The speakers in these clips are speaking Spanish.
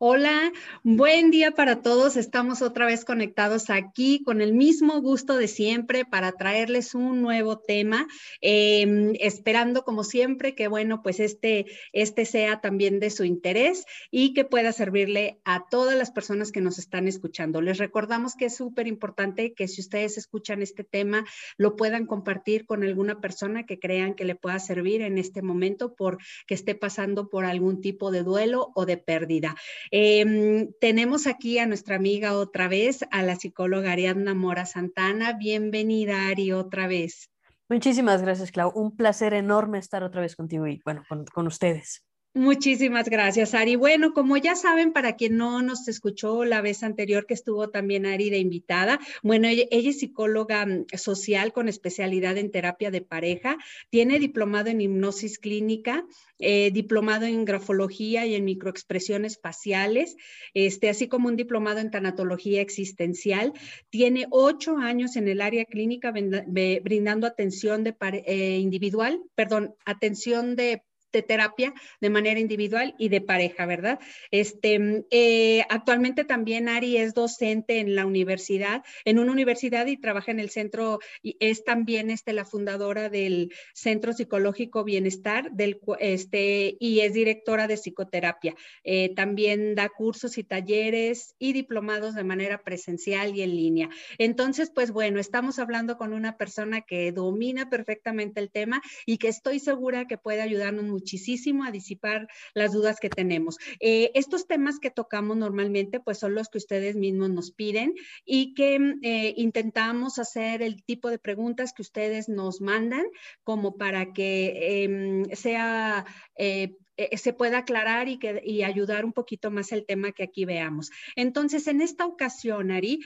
Hola, buen día para todos. Estamos otra vez conectados aquí con el mismo gusto de siempre para traerles un nuevo tema, em, esperando como siempre que, bueno, pues este, este sea también de su interés y que pueda servirle a todas las personas que nos están escuchando. Les recordamos que es súper importante que si ustedes escuchan este tema, lo puedan compartir con alguna persona que crean que le pueda servir en este momento por que esté pasando por algún tipo de duelo o de pérdida. Em, tenemos aquí a nuestra amiga otra vez, a la psicóloga Ariadna Mora Santana. Bienvenida, Ari, otra vez. Muchísimas gracias, Clau. Un placer enorme estar otra vez contigo y, bueno, con, con ustedes. Muchísimas gracias, Ari. Bueno, como ya saben, para quien no nos escuchó la vez anterior que estuvo también Ari de invitada, bueno, ella, es psicóloga mm, social con especialidad en terapia de pareja, tiene diplomado en hipnosis clínica, eh, diplomado en grafología y en microexpresiones faciales, este, así como un diplomado en tanatología existencial. Tiene ocho años en el área clínica brindando atención de eh, individual, perdón, atención de de terapia de manera individual y de pareja, ¿verdad? Este, eh, actualmente también Ari es docente en la universidad, en una universidad y trabaja en el centro, y es también este, la fundadora del Centro Psicológico Bienestar del, este, y es directora de psicoterapia. Eh, también da cursos y talleres y diplomados de manera presencial y en línea. Entonces, pues bueno, estamos hablando con una persona que domina perfectamente el tema y que estoy segura que puede ayudarnos muchísimo a disipar las dudas que tenemos. Eh, estos temas que tocamos normalmente, pues son los que ustedes mismos nos piden y que eh, intentamos hacer el tipo de preguntas que ustedes nos mandan como para que em, sea... Eh, se pueda aclarar y, que, y ayudar un poquito más el tema que aquí veamos. Entonces, en esta ocasión, Ari,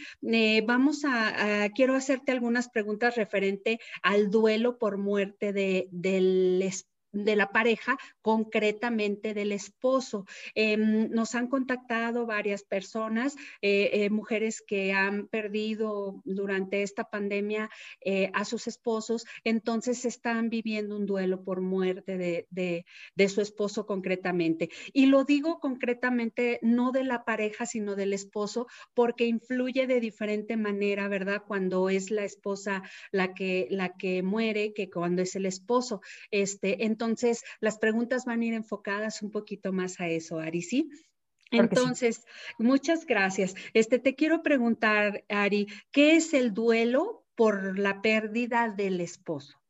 vamos a, quiero hacerte algunas preguntas referente al duelo por muerte de, del de la pareja, concretamente del esposo. Em, nos han contactado varias personas, eh, eh, mujeres que han perdido durante esta pandemia eh, a sus esposos, entonces están viviendo un duelo por muerte de, de, su esposo concretamente. Y lo digo concretamente no de la pareja, sino del esposo, porque influye de diferente manera, ¿verdad? Cuando es la esposa la que, la que muere, que cuando es el esposo. Este, entonces, entonces, las preguntas van a ir enfocadas un poquito más a eso, Ari, ¿sí? Entonces, muchas gracias. Este, te quiero preguntar, Ari, ¿qué es el duelo por la pérdida del esposo?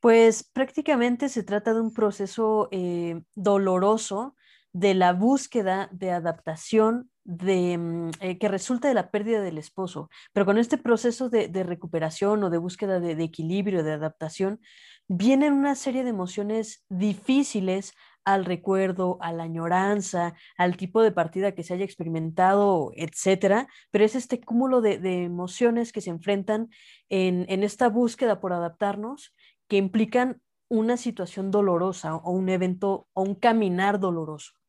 Pues prácticamente se trata de un proceso eh, doloroso de la búsqueda de adaptación mm, eh, que resulta de la pérdida del esposo. Pero con este proceso de, recuperación o de búsqueda de, equilibrio, de adaptación, vienen una serie de emociones difíciles al recuerdo, a la añoranza, al tipo de partida que se haya experimentado, etcétera, pero es este cúmulo de, emociones que se enfrentan en, en esta búsqueda por adaptarnos que implican una situación dolorosa o un evento o un caminar doloroso.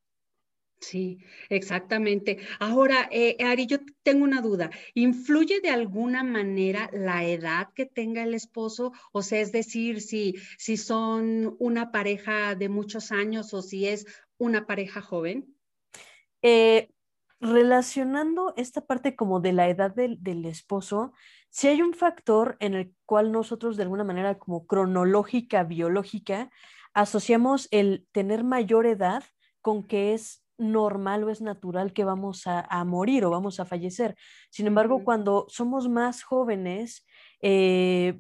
Sí, exactamente. Ahora, eh, Ari, yo tengo una duda. ¿Influye de alguna manera la edad que tenga el esposo? O sea, es decir, si, si son una pareja de muchos años o si es una pareja joven. Eh, relacionando esta parte como de la edad del, del esposo, si hay un factor en el cual nosotros de alguna manera como cronológica, biológica, asociamos el tener mayor edad con que es normal o es natural que vamos a, morir o vamos a fallecer. Sin embargo, cuando somos más jóvenes, eh,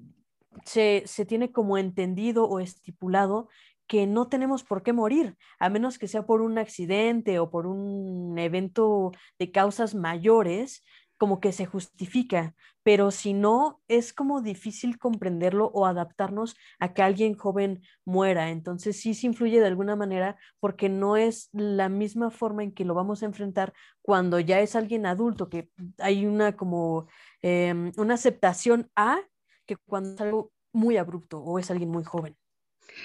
se, tiene como entendido o estipulado que no tenemos por qué morir, a menos que sea por un accidente o por un evento de causas mayores, como que se justifica, pero si no, es como difícil comprenderlo o adaptarnos a que alguien joven muera. Entonces sí se influye de alguna manera porque no es la misma forma en que lo vamos a enfrentar cuando ya es alguien adulto, que hay una como em, una aceptación a que cuando es algo muy abrupto o es alguien muy joven.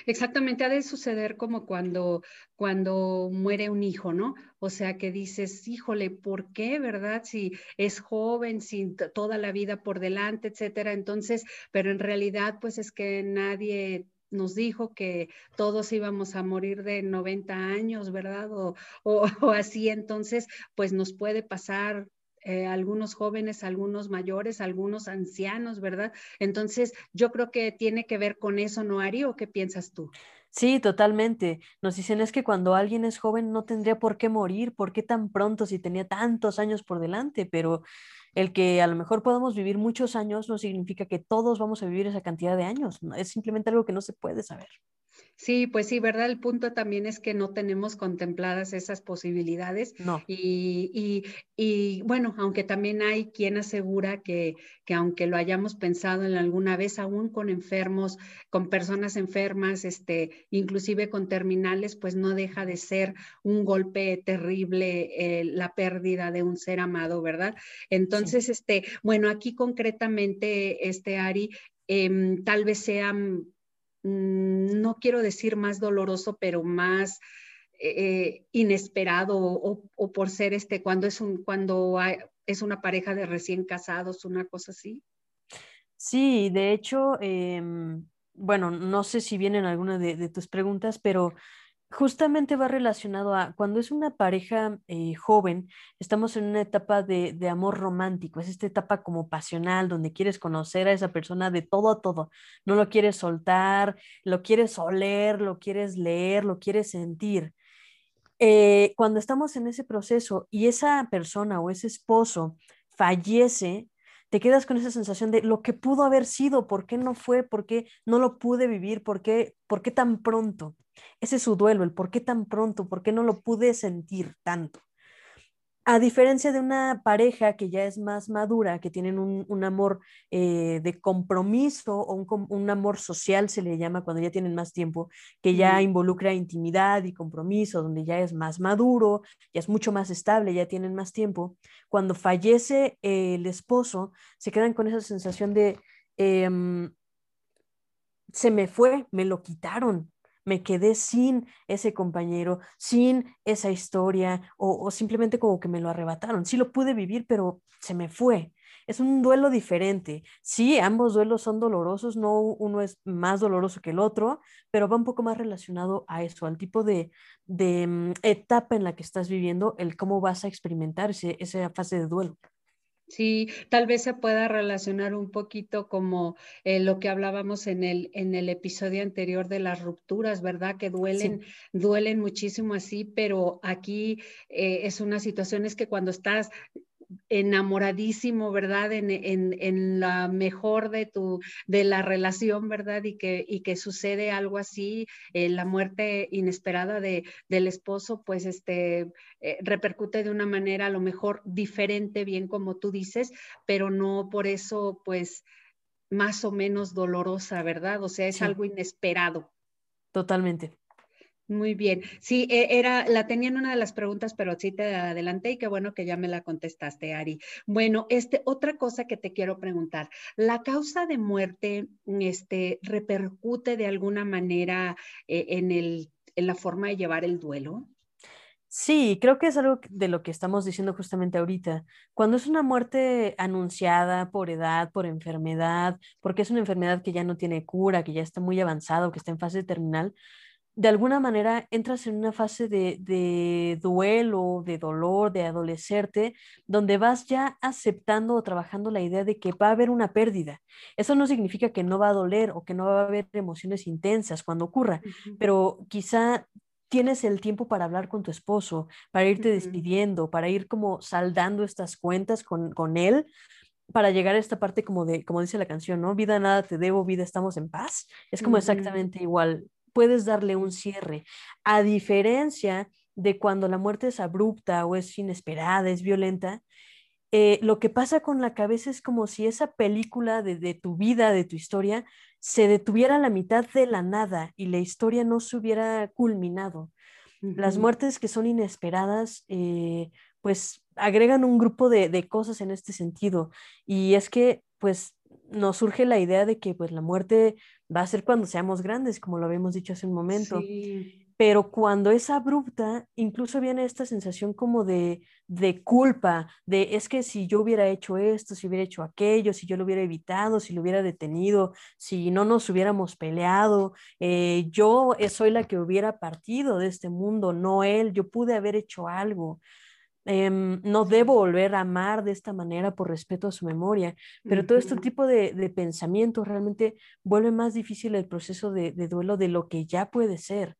Exactamente, ha de suceder como cuando, cuando muere un hijo, ¿no? O sea, que dices, híjole, ¿por qué, verdad? Si es joven, sin toda la vida por delante, etcétera. Entonces, pero en realidad, pues es que nadie nos dijo que todos íbamos a morir de 90 años, ¿verdad? O, o, o así, entonces, pues nos puede pasar eh, algunos jóvenes, algunos mayores, algunos ancianos, ¿verdad? Entonces, yo creo que tiene que ver con eso, ¿no, Ari? ¿O qué piensas tú? Sí, totalmente. Nos dicen es que cuando alguien es joven no tendría por qué morir, ¿por qué tan pronto si tenía tantos años por delante? Pero el que a lo mejor podamos vivir muchos años no significa que todos vamos a vivir esa cantidad de años. Es simplemente algo que no se puede saber. Sí, pues sí, ¿verdad? El punto también es que no tenemos contempladas esas posibilidades. No. Y, y, y bueno, aunque también hay quien asegura que, que, aunque lo hayamos pensado en alguna vez, aún con enfermos, con personas enfermas, este, inclusive con terminales, pues no deja de ser un golpe terrible eh, la pérdida de un ser amado, ¿verdad? Entonces, sí. este, bueno, aquí concretamente, este Ari, eh, tal vez sean no quiero decir más doloroso, pero más eh, inesperado o, por ser este, cuando es un, cuando es una pareja de recién casados, una cosa así. Sí, de hecho, eh, bueno, no sé si vienen alguna de tus preguntas, pero justamente va relacionado a cuando es una pareja eh, joven, estamos en una etapa de, de, amor romántico, es esta etapa como pasional, donde quieres conocer a esa persona de todo a todo, no lo quieres soltar, lo quieres oler, lo quieres leer, lo quieres sentir. Eh, cuando estamos en ese proceso y esa persona o ese esposo fallece, te quedas con esa sensación de lo que pudo haber sido, por qué no fue, por qué no lo pude vivir, por qué, por qué tan pronto. Ese es su duelo, el por qué tan pronto, por qué no lo pude sentir tanto. A diferencia de una pareja que ya es más madura, que tienen un, un amor eh, de compromiso o un, un, amor social, se le llama cuando ya tienen más tiempo, que ya involucra intimidad y compromiso, donde ya es más maduro, ya es mucho más estable, ya tienen más tiempo. Cuando fallece eh, el esposo, se quedan con esa sensación de, eh, se me fue, me lo quitaron, me quedé sin ese compañero, sin esa historia o, simplemente como que me lo arrebataron. Sí lo pude vivir, pero se me fue. Es un duelo diferente. Sí, ambos duelos son dolorosos, no uno es más doloroso que el otro, pero va un poco más relacionado a eso, al tipo de, de um, etapa en la que estás viviendo, el cómo vas a experimentar ese, esa fase de duelo. Sí, tal vez se pueda relacionar un poquito como eh, lo que hablábamos en el, en el episodio anterior de las rupturas, ¿verdad? Que duelen, sí. duelen muchísimo así, pero aquí eh, es una situación es que cuando estás enamoradísimo, ¿verdad? En, en, en, la mejor de tu, de la relación, ¿verdad? Y que, y que sucede algo así, eh, la muerte inesperada de, del esposo, pues este, eh, repercute de una manera a lo mejor diferente, bien como tú dices, pero no por eso, pues, más o menos dolorosa, ¿verdad? O sea, es sí. algo inesperado. Totalmente. Muy bien. Sí, e, era, la tenía en una de las preguntas, pero sí te adelanté y qué bueno que ya me la contestaste, Ari. Bueno, este, otra cosa que te quiero preguntar, ¿la causa de muerte este, repercute de alguna manera eh, en, el, en la forma de llevar el duelo? Sí, creo que es algo de lo que estamos diciendo justamente ahorita. Cuando es una muerte anunciada por edad, por enfermedad, porque es una enfermedad que ya no tiene cura, que ya está muy avanzada o que está en fase terminal, de alguna manera entras en una fase de, de, duelo, de dolor, de adolecerte, donde vas ya aceptando o trabajando la idea de que va a haber una pérdida. Eso no significa que no va a doler o que no va a haber emociones intensas cuando ocurra, uh -huh. pero quizá tienes el tiempo para hablar con tu esposo, para irte uh -huh. despidiendo, para ir como saldando estas cuentas con, con él, para llegar a esta parte como de, como dice la canción, ¿no? Vida nada te debo, vida estamos en paz. Es como uh -huh. exactamente igual puedes darle un cierre. A diferencia de cuando la muerte es abrupta o es inesperada, es violenta, eh, lo que pasa con la cabeza es como si esa película de, tu vida, de tu historia, se detuviera a la mitad de la nada y la historia no se hubiera culminado. Las muertes que son inesperadas, eh, pues agregan un grupo de, de, cosas en este sentido. Y es que, pues, nos surge la idea de que, pues, la muerte va a ser cuando seamos grandes, como lo habíamos dicho hace un momento. Sí pero cuando es abrupta, incluso viene esta sensación como de, de, culpa, de es que si yo hubiera hecho esto, si hubiera hecho aquello, si yo lo hubiera evitado, si lo hubiera detenido, si no nos hubiéramos peleado, eh, yo soy la que hubiera partido de este mundo, no él, yo pude haber hecho algo. Em, no debo volver a amar de esta manera por respeto a su memoria, pero todo este tipo de, de pensamientos realmente vuelve más difícil el proceso de, de duelo de lo que ya puede ser.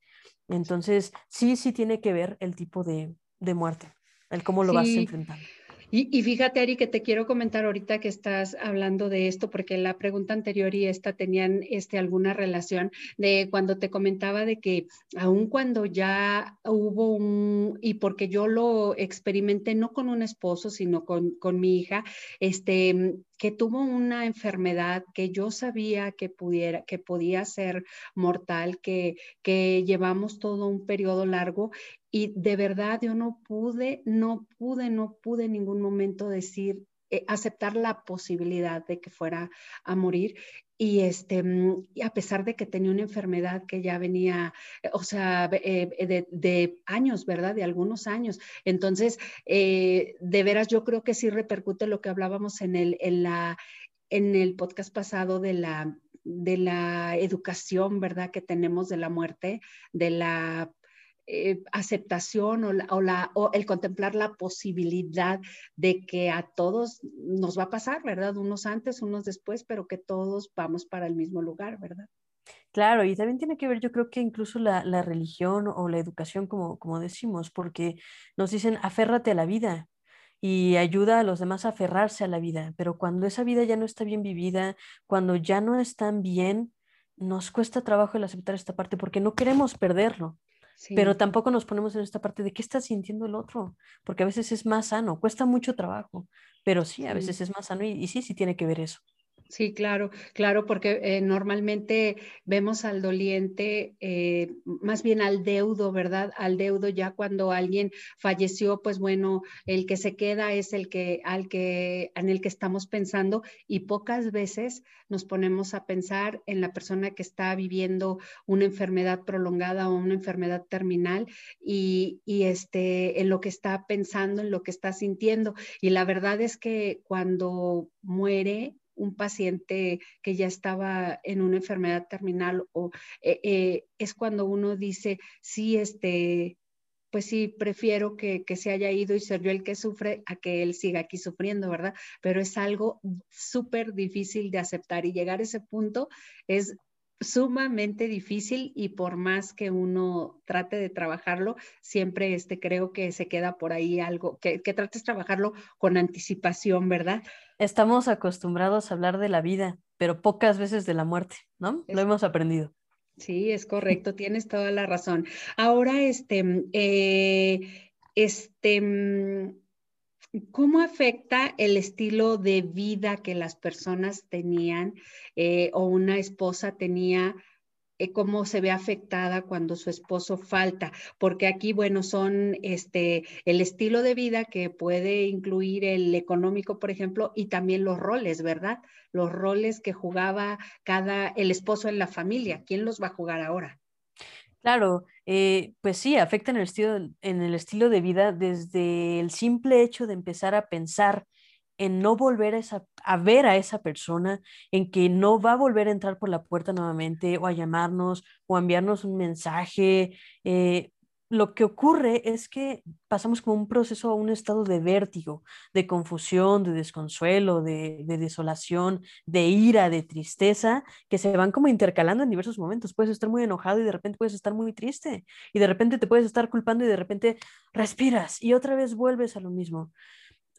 Entonces, sí, sí tiene que ver el tipo de, muerte, el cómo lo vas enfrentando. Y, fíjate, Ari, que te quiero comentar ahorita que estás hablando de esto, porque la pregunta anterior y esta tenían este, alguna relación de cuando te comentaba de que aun cuando ya hubo un, y porque yo lo experimenté no con un esposo, sino con, con mi hija, este, que tuvo una enfermedad que yo sabía que pudiera, que podía ser mortal, que, que llevamos todo un periodo largo y de verdad yo no pude, no pude, no pude en ningún momento decir, eh, aceptar la posibilidad de que fuera a morir. Y, este, mm, a pesar de que tenía una enfermedad que ya venía, eh, o sea, eh, de, años, ¿verdad? De algunos años. Entonces, de veras, yo creo que sí repercute lo que hablábamos en el, en la, en el podcast pasado de la de la educación, ¿verdad? Que tenemos de la muerte, de la eh, aceptación o, el contemplar la posibilidad de que a todos nos va a pasar, ¿verdad? Unos antes, unos después, pero que todos vamos para el mismo lugar, ¿verdad? Claro, y también tiene que ver, yo creo que incluso la, la religión o la educación, como, como decimos, porque nos dicen, aférrate a la vida, y ayuda a los demás a aferrarse a la vida, pero cuando esa vida ya no está bien vivida, cuando ya no están bien, nos cuesta trabajo el aceptar esta parte porque no queremos perderlo. Pero tampoco nos ponemos en esta parte de qué está sintiendo el otro, porque a veces es más sano, cuesta mucho trabajo, pero sí, a veces es más sano y, y sí, sí tiene que ver eso. Sí, claro, claro, porque eh, normalmente vemos al doliente, eh, más bien al deudo, ¿verdad? Al deudo ya cuando alguien falleció, pues bueno, el que se queda es el que, al que, en el que estamos pensando y pocas veces nos ponemos a pensar en la persona que está viviendo una enfermedad prolongada o una enfermedad terminal y, y este, en lo que está pensando, en lo que está sintiendo. Y la verdad es que cuando muere, un paciente que ya estaba en una enfermedad terminal o eh, eh, es cuando uno dice, sí, este, pues sí, prefiero que, que, se haya ido y ser yo el que sufre a que él siga aquí sufriendo, ¿verdad? Pero es algo súper difícil de aceptar y llegar a ese punto es sumamente difícil y por más que uno trate de trabajarlo, siempre este, creo que se queda por ahí algo, que, que trates de trabajarlo con anticipación, ¿verdad? Estamos acostumbrados a hablar de la vida, pero pocas veces de la muerte, ¿no? Lo hemos aprendido. Sí, es correcto, tienes toda la razón. Ahora, este, eh, este, ¿Cómo afecta el estilo de vida que las personas tenían eh, o una esposa tenía? Eh, cómo se ve afectada cuando su esposo falta, porque aquí, bueno, son este, el estilo de vida que puede incluir el económico, por ejemplo, y también los roles, ¿verdad? Los roles que jugaba cada, el esposo en la familia. ¿Quién los va a jugar ahora? Claro, eh, pues sí, afecta en el, estilo, en el estilo de vida desde el simple hecho de empezar a pensar en no volver a, a, ver a esa persona, en que no va a volver a entrar por la puerta nuevamente o a llamarnos o a enviarnos un mensaje. Eh, lo que ocurre es que pasamos como un proceso a un estado de vértigo, de confusión, de desconsuelo, de, desolación, de ira, de tristeza, que se van como intercalando en diversos momentos. Puedes estar muy enojado y de repente puedes estar muy triste y de repente te puedes estar culpando y de repente respiras y otra vez vuelves a lo mismo.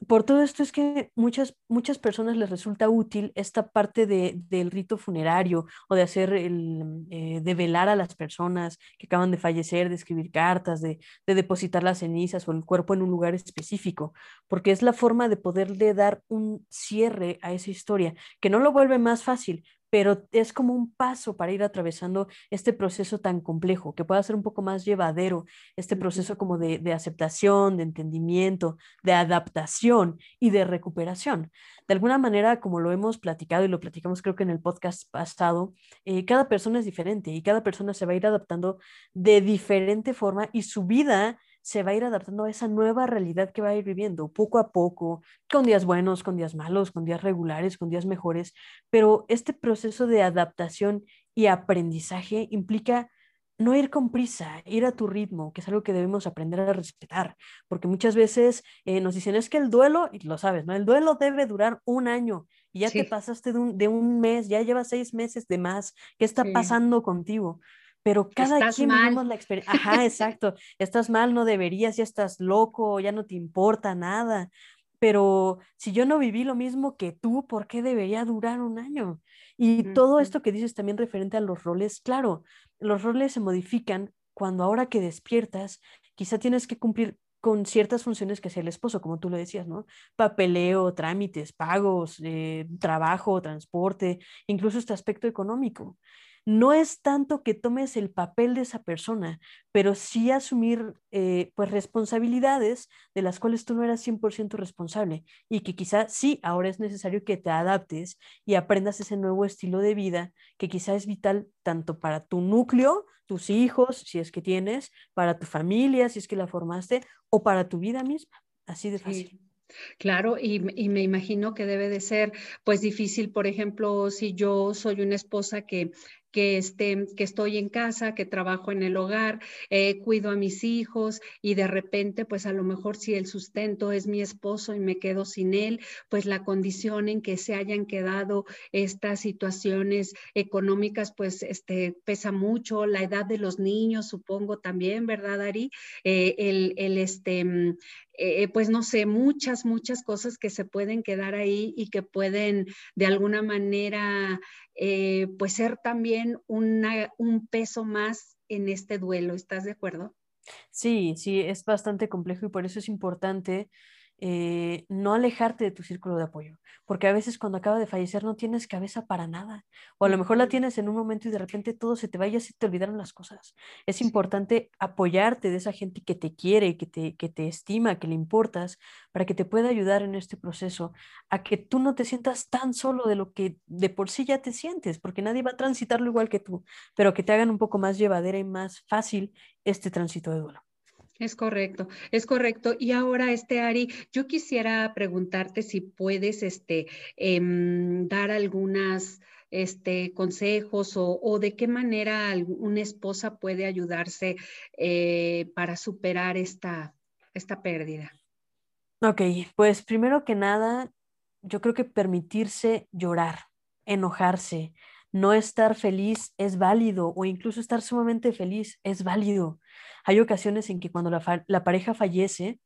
Por todo esto es que muchas, muchas personas les resulta útil esta parte de, del rito funerario o de hacer el, eh, de velar a las personas que acaban de fallecer, de escribir cartas, de, de, depositar las cenizas o el cuerpo en un lugar específico, porque es la forma de poderle dar un cierre a esa historia, que no lo vuelve más fácil, pero es como un paso para ir atravesando este proceso tan complejo, que pueda ser un poco más llevadero, este proceso como de, aceptación, de entendimiento, de adaptación y de recuperación. De alguna manera, como lo hemos platicado y lo platicamos creo que en el podcast pasado, eh, cada persona es diferente y cada persona se va a ir adaptando de diferente forma y su vida se va a ir adaptando a esa nueva realidad que va a ir viviendo poco a poco, con días buenos, con días malos, con días regulares, con días mejores, pero este proceso de adaptación y aprendizaje implica no ir con prisa, ir a tu ritmo, que es algo que debemos aprender a respetar, porque muchas veces eh, nos dicen, es que el duelo, y lo sabes, ¿no? El duelo debe durar un año y ya te pasaste de un, de un, mes, ya llevas seis meses de más, ¿qué está pasando contigo? Pero cada quien vivimos la experiencia. Ajá, exacto. Estás mal, no deberías, ya estás loco, ya no te importa nada. Pero si yo no viví lo mismo que tú, ¿por qué debería durar un año? Y todo esto que dices también referente a los roles, claro, los roles se modifican cuando ahora que despiertas, quizá tienes que cumplir con ciertas funciones que hacía el esposo, como tú lo decías, ¿no? Papeleo, trámites, pagos, eh, trabajo, transporte, incluso este aspecto económico no es tanto que tomes el papel de esa persona, pero sí asumir eh, pues responsabilidades de las cuales tú no eras 100% responsable y que quizá sí, ahora es necesario que te adaptes y aprendas ese nuevo estilo de vida que quizá es vital tanto para tu núcleo, tus hijos, si es que tienes, para tu familia, si es que la formaste, o para tu vida misma. Así de fácil. Claro, y, y, me imagino que debe de ser pues difícil, por ejemplo, si yo soy una esposa que que, que estoy en casa, que trabajo en el hogar, eh, cuido a mis hijos y de repente, pues a lo mejor si el sustento es mi esposo y me quedo sin él, pues la condición en que se hayan quedado estas situaciones económicas, pues este, pesa mucho, la edad de los niños, supongo también, ¿verdad, Ari? Eh, el, el, este, mm, eh, pues no sé, muchas, muchas cosas que se pueden quedar ahí y que pueden de alguna manera eh, pues ser también un peso más en este duelo. ¿Estás de acuerdo? Sí, sí, es bastante complejo y por eso es importante eh, no alejarte de tu círculo de apoyo, porque a veces cuando acaba de fallecer no tienes cabeza para nada, o a lo mejor la tienes en un momento y de repente todo se te vaya y se te olvidaron las cosas. Es importante apoyarte de esa gente que te quiere, que te, que te estima, que le importas, para que te pueda ayudar en este proceso, a que tú no te sientas tan solo de lo que de por sí ya te sientes, porque nadie va a transitarlo igual que tú, pero que te hagan un poco más llevadera y más fácil este tránsito de duelo. Es correcto, es correcto. Y ahora, este Ari, yo quisiera preguntarte si puedes este, em, dar algunas este, consejos o, de qué manera una esposa puede ayudarse eh, para superar esta, esta pérdida. Ok, pues primero que nada, yo creo que permitirse llorar, enojarse, no estar feliz es válido o incluso estar sumamente feliz es válido. Hay ocasiones en que cuando la, pareja fallece,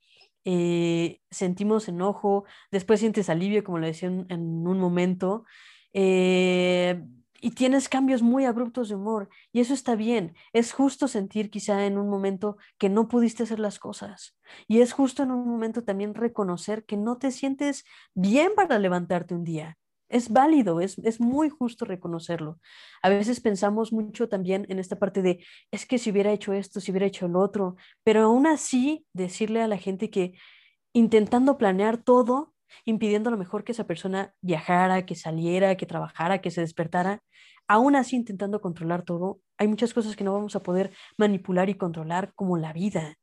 eh, sentimos enojo, después sientes alivio, como lo decía en, un momento, eh, y tienes cambios muy abruptos de humor, y eso está bien. Es justo sentir quizá en un momento que no pudiste hacer las cosas, y es justo en un momento también reconocer que no te sientes bien para levantarte un día es válido, es, es, muy justo reconocerlo. A veces pensamos mucho también en esta parte de, es que si hubiera hecho esto, si hubiera hecho el otro, pero aún así decirle a la gente que intentando planear todo, impidiendo a lo mejor que esa persona viajara, que saliera, que trabajara, que se despertara, aún así intentando controlar todo, hay muchas cosas que no vamos a poder manipular y controlar como la vida.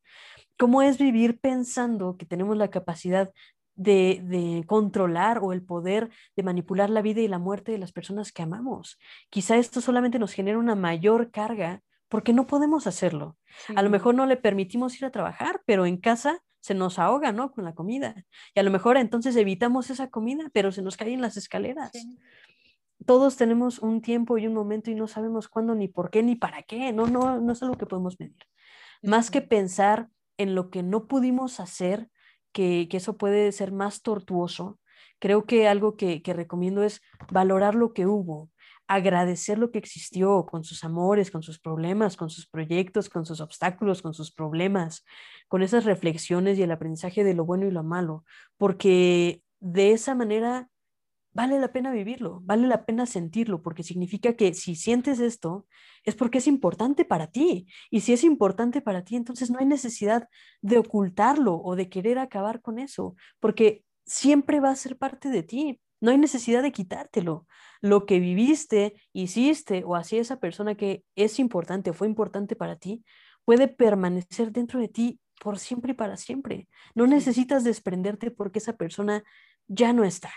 ¿Cómo es vivir pensando que tenemos la capacidad de, controlar o el poder de manipular la vida y la muerte de las personas que amamos. Quizá esto solamente nos genera una mayor carga porque no podemos hacerlo. A lo mejor no le permitimos ir a trabajar, pero en casa se nos ahoga, ¿no? Con la comida. Y a lo mejor entonces evitamos esa comida, pero se nos caen las escaleras. Todos tenemos un tiempo y un momento y no sabemos cuándo, ni por qué, ni para qué. No, no, no es algo que podemos medir. Más que pensar en lo que no pudimos hacer, que, eso puede ser más tortuoso, creo que algo que, que recomiendo es valorar lo que hubo, agradecer lo que existió con sus amores, con sus problemas, con sus proyectos, con sus obstáculos, con sus problemas, con esas reflexiones y el aprendizaje de lo bueno y lo malo, porque de esa manera vale la pena vivirlo, vale la pena sentirlo, porque significa que si sientes esto es porque es importante para ti. Y si es importante para ti, entonces no hay necesidad de ocultarlo o de querer acabar con eso, porque siempre va a ser parte de ti. No hay necesidad de quitártelo. Lo que viviste, hiciste o hacía esa persona que es importante o fue importante para ti, puede permanecer dentro de ti por siempre y para siempre. No necesitas desprenderte porque esa persona ya no está.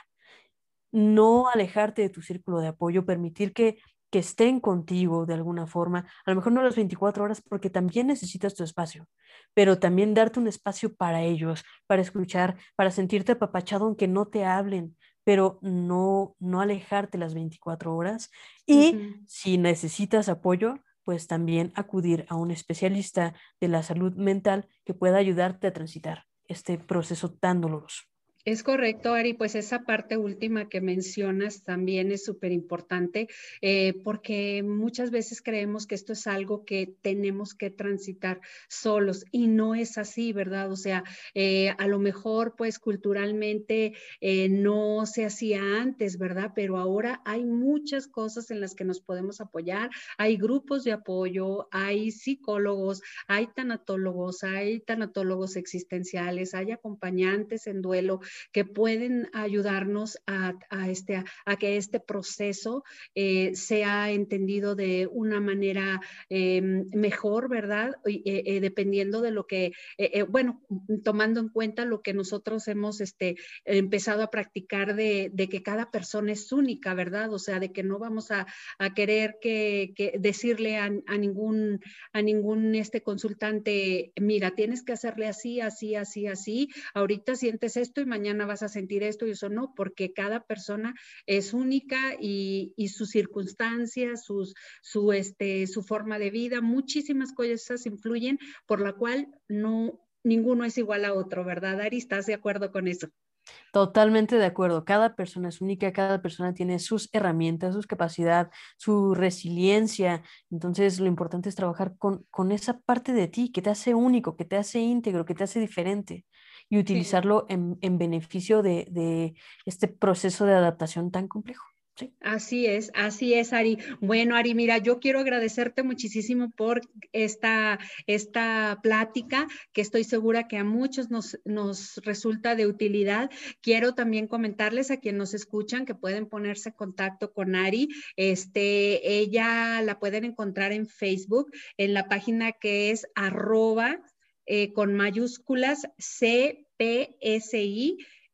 No alejarte de tu círculo de apoyo, permitir que, que estén contigo de alguna forma, a lo mejor no las 24 horas porque también necesitas tu espacio, pero también darte un espacio para ellos, para escuchar, para sentirte apapachado aunque no te hablen, pero no, no alejarte las 24 horas. Y si necesitas apoyo, pues también acudir a un especialista de la salud mental que pueda ayudarte a transitar este proceso tan doloroso. Es correcto, Ari, pues esa parte última que mencionas también es súper importante eh, porque muchas veces creemos que esto es algo que tenemos que transitar solos y no es así, ¿verdad? O sea, eh, a lo mejor pues culturalmente eh, no se hacía antes, ¿verdad? Pero ahora hay muchas cosas en las que nos podemos apoyar, hay grupos de apoyo, hay psicólogos, hay tanatólogos, hay tanatólogos existenciales, hay acompañantes en duelo que pueden ayudarnos a, este, a, que este proceso eh, sea entendido de una manera eh, mejor, ¿verdad? Eh, dependiendo de lo que, bueno, tomando en cuenta lo que nosotros hemos este, empezado a practicar de, que cada persona es única, ¿verdad? O sea, de que no vamos a, querer que, decirle a, ningún, a ningún este consultante, mira, tienes que hacerle así, así, así, así, ahorita sientes esto y mañana mañana vas a sentir esto y eso no, porque cada persona es única y, y sus circunstancias, sus, su, este, su forma de vida, muchísimas cosas influyen, por la cual no, ninguno es igual a otro, ¿verdad, Ari? ¿Estás de acuerdo con eso? Totalmente de acuerdo. Cada persona es única, cada persona tiene sus herramientas, su capacidad, su resiliencia. Entonces, lo importante es trabajar con, con esa parte de ti que te hace único, que te hace íntegro, que te hace diferente y utilizarlo en, beneficio de, este proceso de adaptación tan complejo. Así es, así es, Ari. Bueno, Ari, mira, yo quiero agradecerte muchísimo por esta, esta plática que estoy segura que a muchos nos, nos resulta de utilidad. Quiero también comentarles a quienes nos escuchan que pueden ponerse en contacto con Ari. Este, ella la pueden encontrar en Facebook, en la página que es arroba eh, con mayúsculas CPSI,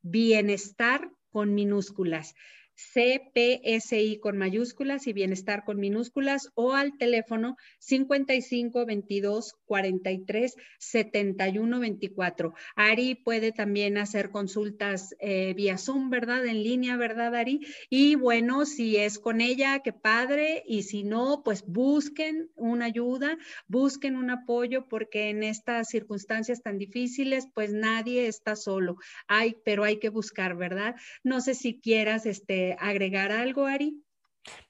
bienestar con minúsculas. CPSI con mayúsculas y bienestar con minúsculas o al teléfono 55 22 43 71 24. Ari puede también hacer consultas eh, vía Zoom, ¿verdad? En línea, ¿verdad, Ari? Y bueno, si es con ella, qué padre. Y si no, pues busquen una ayuda, busquen un apoyo, porque en estas circunstancias tan difíciles, pues nadie está solo. Hay, pero hay que buscar, ¿verdad? No sé si quieras, este, agregar algo, Ari?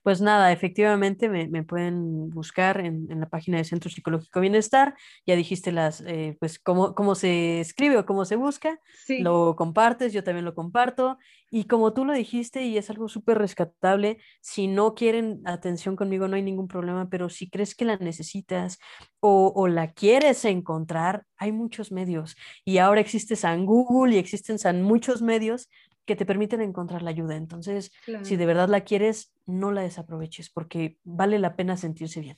Pues nada, efectivamente me, pueden buscar en, la página de Centro Psicológico Bienestar. Ya dijiste las, eh, pues cómo, cómo se escribe o cómo se busca. Lo compartes, yo también lo comparto. Y como tú lo dijiste, y es algo súper rescatable, si no quieren atención conmigo no hay ningún problema, pero si crees que la necesitas o, o la quieres encontrar, hay muchos medios. Y ahora existe San Google y existen San muchos medios que te permiten encontrar la ayuda. Entonces, si de verdad la quieres, no la desaproveches porque vale la pena sentirse bien.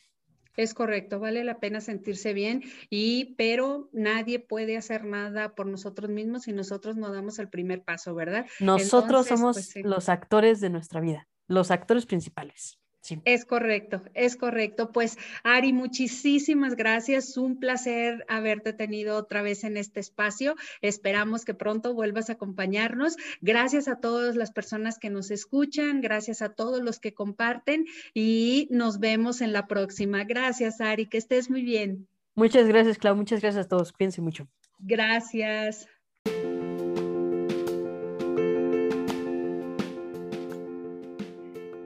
Es correcto, vale la pena sentirse bien y pero nadie puede hacer nada por nosotros mismos si nosotros no damos el primer paso, ¿verdad? Nosotros somos pues, los actores de nuestra vida, los actores principales. Es correcto, es correcto. Pues Ari, muchísimas gracias. Un placer haberte tenido otra vez en este espacio. Esperamos que pronto vuelvas a acompañarnos. Gracias a todas las personas que nos escuchan, gracias a todos los que comparten y nos vemos en la próxima. Gracias, Ari, que estés muy bien. Muchas gracias, Clau. Muchas gracias a todos. Cuídense mucho. Gracias.